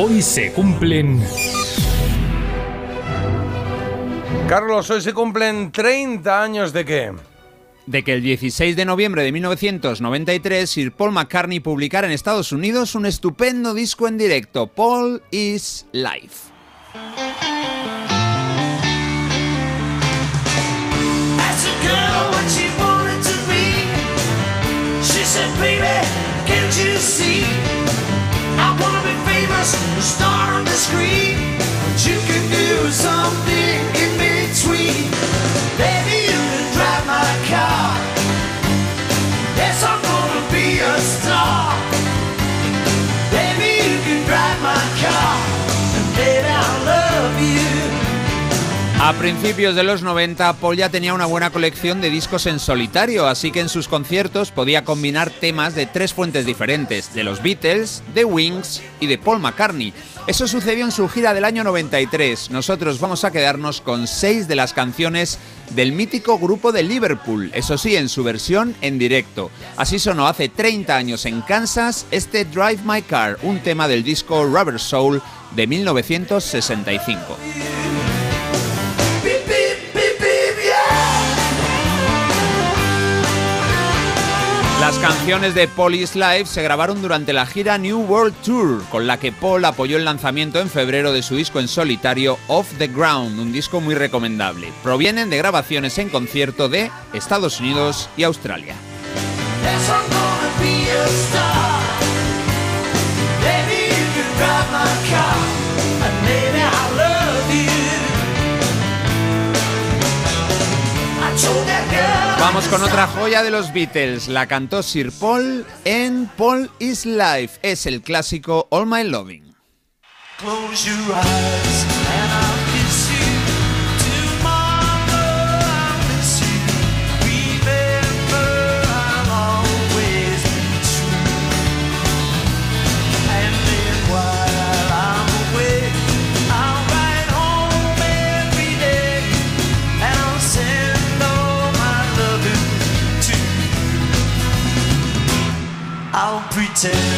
Hoy se cumplen... Carlos, hoy se cumplen 30 años de qué? de que el 16 de noviembre de 1993 Sir Paul McCartney publicara en Estados Unidos un estupendo disco en directo, Paul is Life. but you can do something in between. A principios de los 90, Paul ya tenía una buena colección de discos en solitario, así que en sus conciertos podía combinar temas de tres fuentes diferentes, de los Beatles, de Wings y de Paul McCartney. Eso sucedió en su gira del año 93. Nosotros vamos a quedarnos con seis de las canciones del mítico grupo de Liverpool, eso sí, en su versión en directo. Así sonó hace 30 años en Kansas este Drive My Car, un tema del disco Rubber Soul de 1965. Las canciones de Paul's Life se grabaron durante la gira New World Tour, con la que Paul apoyó el lanzamiento en febrero de su disco en solitario Off the Ground, un disco muy recomendable. Provienen de grabaciones en concierto de Estados Unidos y Australia. Vamos con otra joya de los Beatles. La cantó Sir Paul en Paul is Life. Es el clásico All My Loving.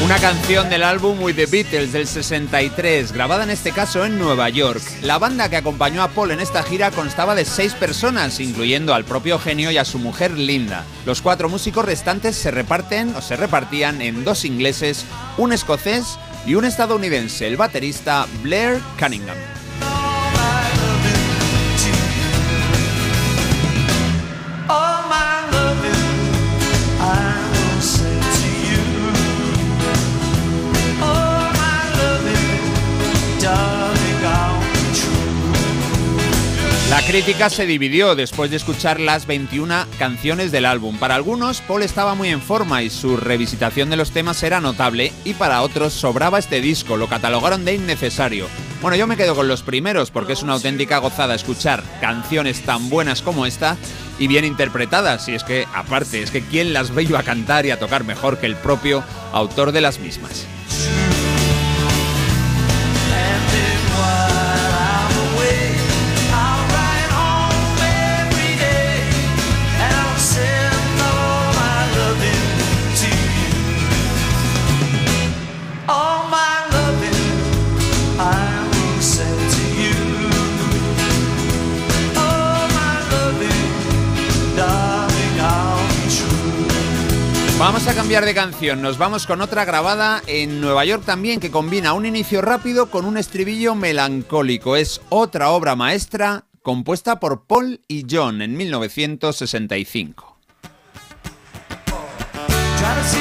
Una canción del álbum With the Beatles del 63, grabada en este caso en Nueva York. La banda que acompañó a Paul en esta gira constaba de seis personas, incluyendo al propio genio y a su mujer Linda. Los cuatro músicos restantes se reparten o se repartían en dos ingleses, un escocés y un estadounidense, el baterista Blair Cunningham. Crítica se dividió después de escuchar las 21 canciones del álbum. Para algunos, Paul estaba muy en forma y su revisitación de los temas era notable, y para otros sobraba este disco, lo catalogaron de innecesario. Bueno, yo me quedo con los primeros porque es una auténtica gozada escuchar canciones tan buenas como esta y bien interpretadas. Y es que, aparte, es que quién las ve a cantar y a tocar mejor que el propio autor de las mismas. Vamos a cambiar de canción, nos vamos con otra grabada en Nueva York también que combina un inicio rápido con un estribillo melancólico. Es otra obra maestra compuesta por Paul y John en 1965. We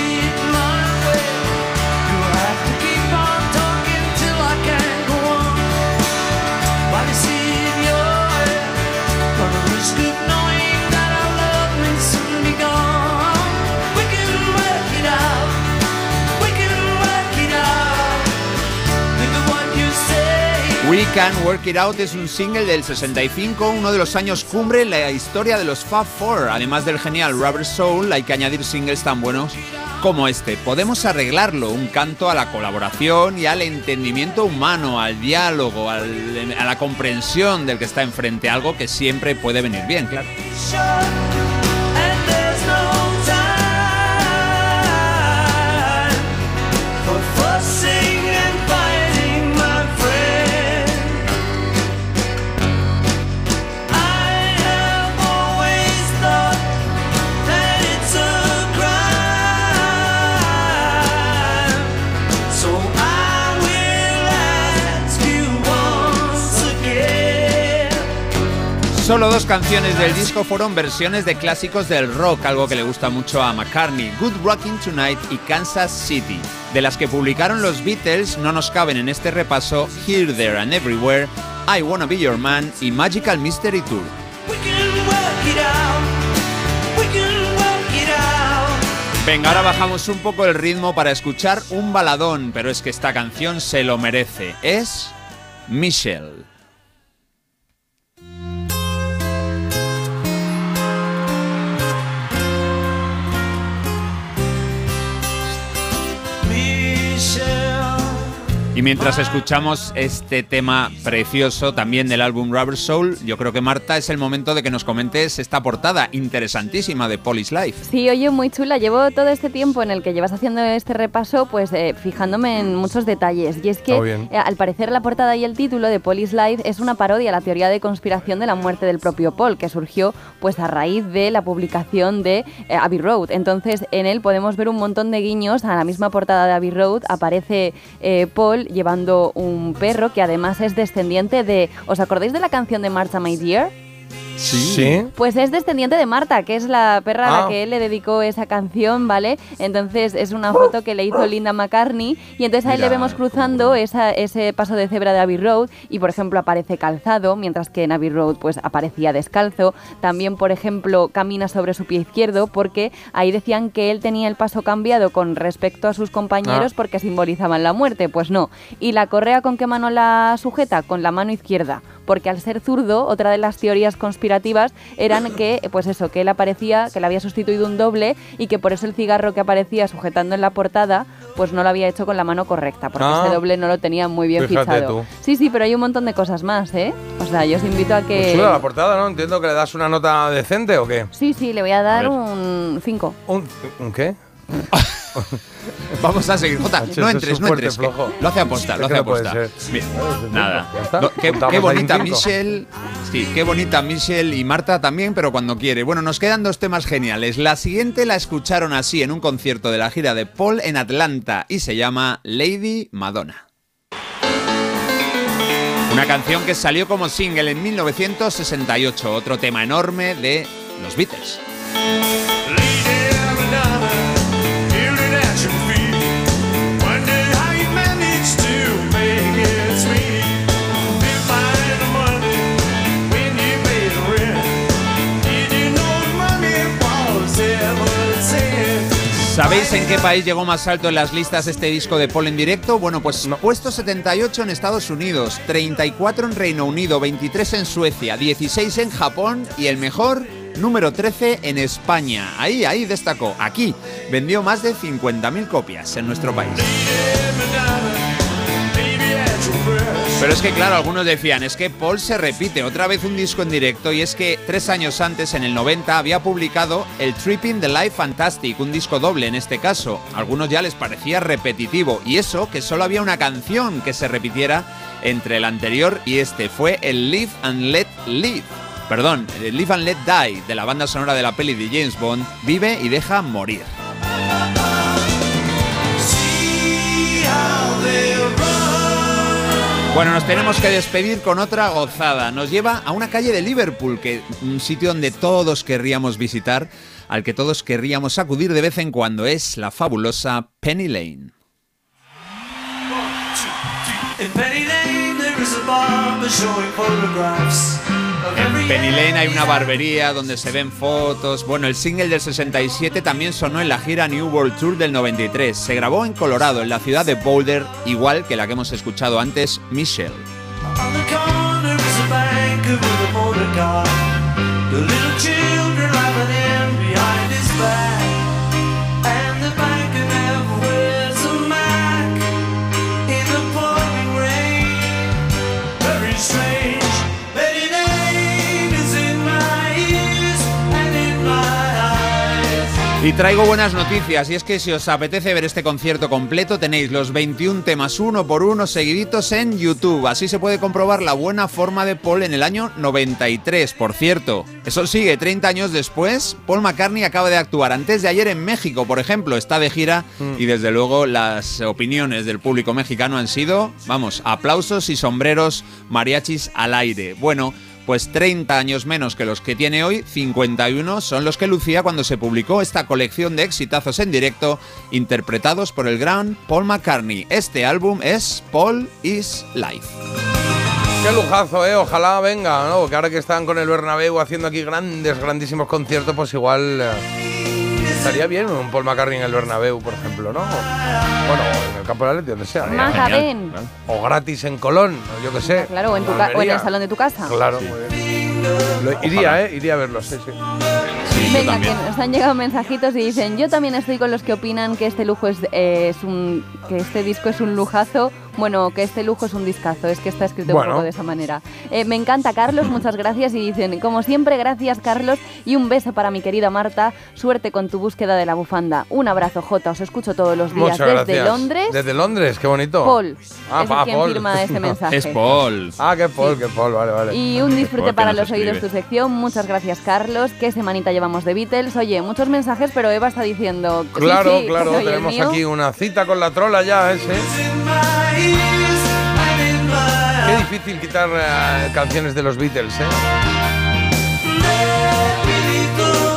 Can Work It Out es un single del 65, uno de los años cumbre en la historia de los Fab Four. Además del genial Rubber Soul, hay que añadir singles tan buenos como este. Podemos arreglarlo, un canto a la colaboración y al entendimiento humano, al diálogo, a la comprensión del que está enfrente, algo que siempre puede venir bien, claro. Solo dos canciones del disco fueron versiones de clásicos del rock, algo que le gusta mucho a McCartney, Good Rocking Tonight y Kansas City. De las que publicaron los Beatles no nos caben en este repaso Here, There and Everywhere, I Wanna Be Your Man y Magical Mystery Tour. Venga, ahora bajamos un poco el ritmo para escuchar un baladón, pero es que esta canción se lo merece. Es Michelle. Y mientras escuchamos este tema precioso también del álbum Rubber Soul, yo creo que Marta es el momento de que nos comentes esta portada interesantísima de Police Life. Sí, oye, muy chula. Llevo todo este tiempo en el que llevas haciendo este repaso, pues eh, fijándome en muchos detalles. Y es que eh, al parecer la portada y el título de Police Life es una parodia a la teoría de conspiración de la muerte del propio Paul, que surgió pues a raíz de la publicación de eh, Abbey Road. Entonces en él podemos ver un montón de guiños a la misma portada de Abbey Road. Aparece Paul llevando un perro que además es descendiente de... ¿Os acordáis de la canción de Marcha My Dear? Sí. Pues es descendiente de Marta, que es la perra a la ah. que él le dedicó esa canción, ¿vale? Entonces es una foto que le hizo Linda McCartney y entonces ahí le vemos cruzando ese paso de cebra de Abbey Road y por ejemplo aparece calzado, mientras que en Abbey Road pues aparecía descalzo. También por ejemplo camina sobre su pie izquierdo porque ahí decían que él tenía el paso cambiado con respecto a sus compañeros ah. porque simbolizaban la muerte, pues no. ¿Y la correa con qué mano la sujeta? Con la mano izquierda porque al ser zurdo, otra de las teorías conspirativas eran que, pues eso, que él aparecía, que le había sustituido un doble y que por eso el cigarro que aparecía sujetando en la portada, pues no lo había hecho con la mano correcta, porque ese ah. doble no lo tenía muy bien fichado. Sí, sí, pero hay un montón de cosas más, ¿eh? O sea, yo os invito a que... Pues la portada, ¿no? Entiendo que le das una nota decente o qué. Sí, sí, le voy a dar un 5. ¿Un, ¿Un qué? Vamos a seguir. Jota, no entres, no entres. Lo hace aposta, lo hace aposta. nada. qué, bonita Michelle. Sí, qué bonita Michelle y Marta también, pero cuando quiere. Bueno, nos quedan dos temas geniales. La siguiente la escucharon así en un concierto de la gira de Paul en Atlanta y se llama Lady Madonna. Una canción que salió como single en 1968, otro tema enorme de los Beatles. Qué país llegó más alto en las listas este disco de Paul en directo? Bueno, pues puesto 78 en Estados Unidos, 34 en Reino Unido, 23 en Suecia, 16 en Japón y el mejor número 13 en España. Ahí, ahí destacó. Aquí vendió más de 50.000 copias en nuestro país. Pero es que claro, algunos decían, es que Paul se repite otra vez un disco en directo y es que tres años antes, en el 90, había publicado el Tripping the Life Fantastic, un disco doble en este caso. algunos ya les parecía repetitivo y eso que solo había una canción que se repitiera entre el anterior y este, fue el Live and Let Live. Perdón, el Live and Let Die de la banda sonora de la peli de James Bond, vive y deja morir. Bueno, nos tenemos que despedir con otra gozada. Nos lleva a una calle de Liverpool, que un sitio donde todos querríamos visitar, al que todos querríamos acudir de vez en cuando, es la fabulosa Penny Lane. Lane en Penny Lane hay una barbería donde se ven fotos. Bueno, el single del 67 también sonó en la gira New World Tour del 93. Se grabó en Colorado, en la ciudad de Boulder, igual que la que hemos escuchado antes, Michelle. Y traigo buenas noticias, y es que si os apetece ver este concierto completo, tenéis los 21 temas uno por uno seguiditos en YouTube. Así se puede comprobar la buena forma de Paul en el año 93, por cierto. Eso sigue, 30 años después, Paul McCartney acaba de actuar antes de ayer en México, por ejemplo, está de gira y desde luego las opiniones del público mexicano han sido, vamos, aplausos y sombreros mariachis al aire. Bueno, Pues 30 años menos que los que tiene hoy, 51 son los que lucía cuando se publicó esta colección de exitazos en directo interpretados por el gran Paul McCartney. Este álbum es Paul is Life. Qué lujazo, ¿eh? Ojalá venga, ¿no? Porque ahora que están con el Bernabéu haciendo aquí grandes, grandísimos conciertos, pues igual eh, estaría bien un Paul McCartney en el Bernabéu, por ejemplo, ¿no? Bueno, en el campo de la Leti, donde sea. ven. O gratis en Colón, o yo qué sé. Claro, o en, tu ca- o en el salón de tu casa. Claro, muy bien. Lo- iría, ¿eh? Iría a verlos, sí, sí. Venga, que nos han llegado mensajitos y dicen, yo también estoy con los que opinan que este lujo es, eh, es un, que este disco es un lujazo. Bueno, que este lujo es un discazo, es que está escrito Bueno. un poco de esa manera. Eh, me encanta, Carlos, muchas gracias. Y dicen, como siempre, gracias, Carlos. Y un beso para mi querida Marta. Suerte con tu búsqueda de la bufanda. Un abrazo, Jota. Os escucho todos los días Muchas desde gracias. Londres. Desde Londres, qué bonito. Paul Ah, es pa- quien Paul. firma este mensaje. Es Paul. Ah, qué Paul, qué Paul, vale, vale. Y un disfrute para los oídos escribe. tu sección. Muchas gracias, Carlos. Qué semanita llevamos de Beatles. Oye, muchos mensajes, pero Eva está diciendo. sí, Claro, sí, claro, tenemos aquí una cita con la trola ya, ese. Qué difícil quitar eh, canciones de los Beatles, ¿eh?